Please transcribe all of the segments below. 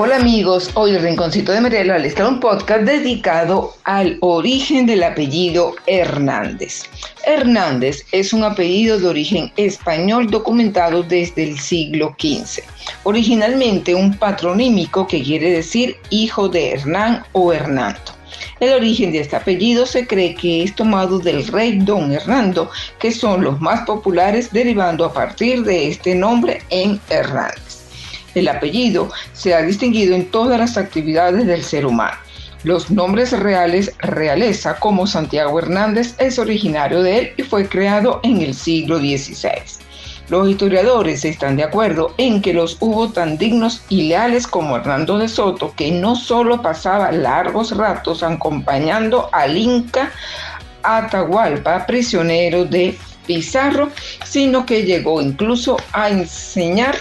Hola amigos, hoy el Rinconcito de Mariela les trae un podcast dedicado al origen del apellido Hernández. Hernández es un apellido de origen español documentado desde el siglo XV. Originalmente un patronímico que quiere decir hijo de Hernán o Hernando. El origen de este apellido se cree que es tomado del rey Don Hernando, que son los más populares derivando a partir de este nombre en Hernández. El apellido se ha distinguido en todas las actividades del ser humano. Los nombres reales, realeza, como Santiago Hernández, es originario de él y fue creado en el siglo XVI. Los historiadores están de acuerdo en que los hubo tan dignos y leales como Hernando de Soto, que no solo pasaba largos ratos acompañando al Inca Atahualpa, prisionero de Pizarro, sino que llegó incluso a enseñar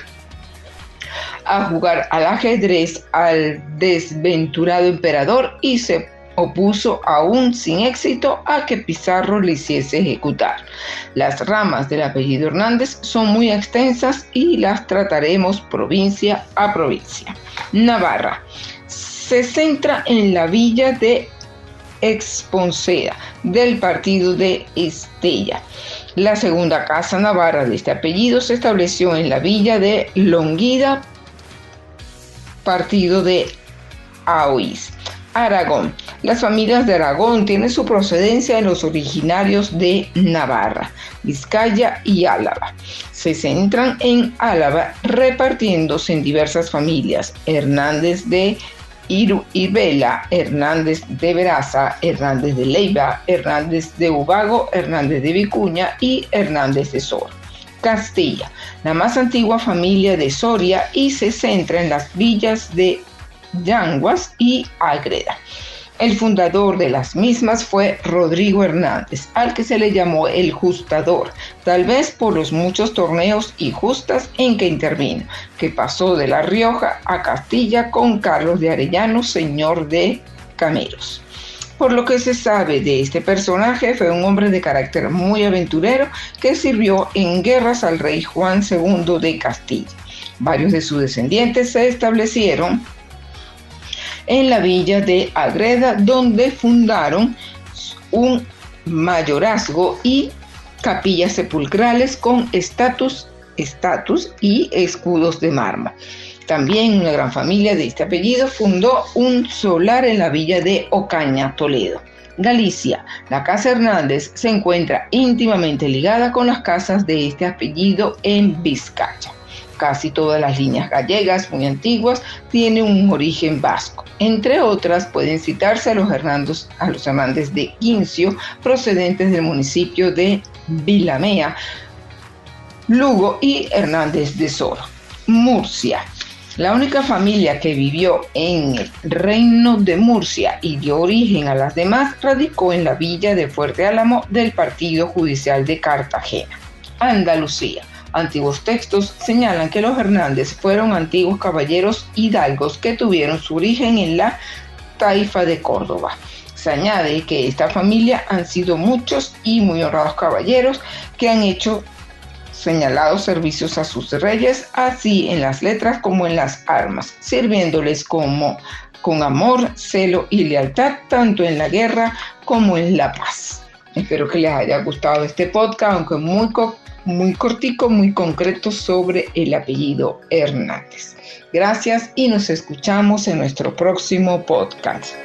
a jugar al ajedrez al desventurado emperador y se opuso aún sin éxito a que Pizarro le hiciese ejecutar. Las ramas del apellido Hernández son muy extensas y las trataremos provincia a provincia. Navarra se centra en la villa de Exponceda del partido de Estella. La segunda casa navarra de este apellido se estableció en la villa de Longuida partido de Aoiz. Aragón. Las familias de Aragón tienen su procedencia en los originarios de Navarra, Vizcaya y Álava. Se centran en Álava repartiéndose en diversas familias. Hernández de Iru Vela, Hernández de Veraza, Hernández de Leiva, Hernández de Ubago, Hernández de Vicuña y Hernández de Sor. Castilla, la más antigua familia de Soria y se centra en las villas de Yanguas y Agreda. El fundador de las mismas fue Rodrigo Hernández, al que se le llamó el Justador, tal vez por los muchos torneos y justas en que intervino, que pasó de La Rioja a Castilla con Carlos de Arellano, señor de Cameros. Por lo que se sabe de este personaje, fue un hombre de carácter muy aventurero que sirvió en guerras al rey Juan II de Castilla. Varios de sus descendientes se establecieron en la villa de Agreda, donde fundaron un mayorazgo y capillas sepulcrales con estatus, estatus y escudos de mármol. También una gran familia de este apellido fundó un solar en la villa de Ocaña, Toledo. Galicia, la Casa Hernández se encuentra íntimamente ligada con las casas de este apellido en Vizcaya. Casi todas las líneas gallegas muy antiguas tienen un origen vasco. Entre otras pueden citarse a los, Hernandos, a los Hernández de Quincio, procedentes del municipio de Vilamea, Lugo y Hernández de Soro. Murcia, la única familia que vivió en el reino de Murcia y dio origen a las demás radicó en la villa de Fuerte Álamo del Partido Judicial de Cartagena. Andalucía. Antiguos textos señalan que los Hernández fueron antiguos caballeros hidalgos que tuvieron su origen en la taifa de Córdoba. Se añade que esta familia han sido muchos y muy honrados caballeros que han hecho señalados servicios a sus reyes, así en las letras como en las armas, sirviéndoles como con amor, celo y lealtad, tanto en la guerra como en la paz. Espero que les haya gustado este podcast, aunque muy, muy cortico, muy concreto sobre el apellido Hernández. Gracias y nos escuchamos en nuestro próximo podcast.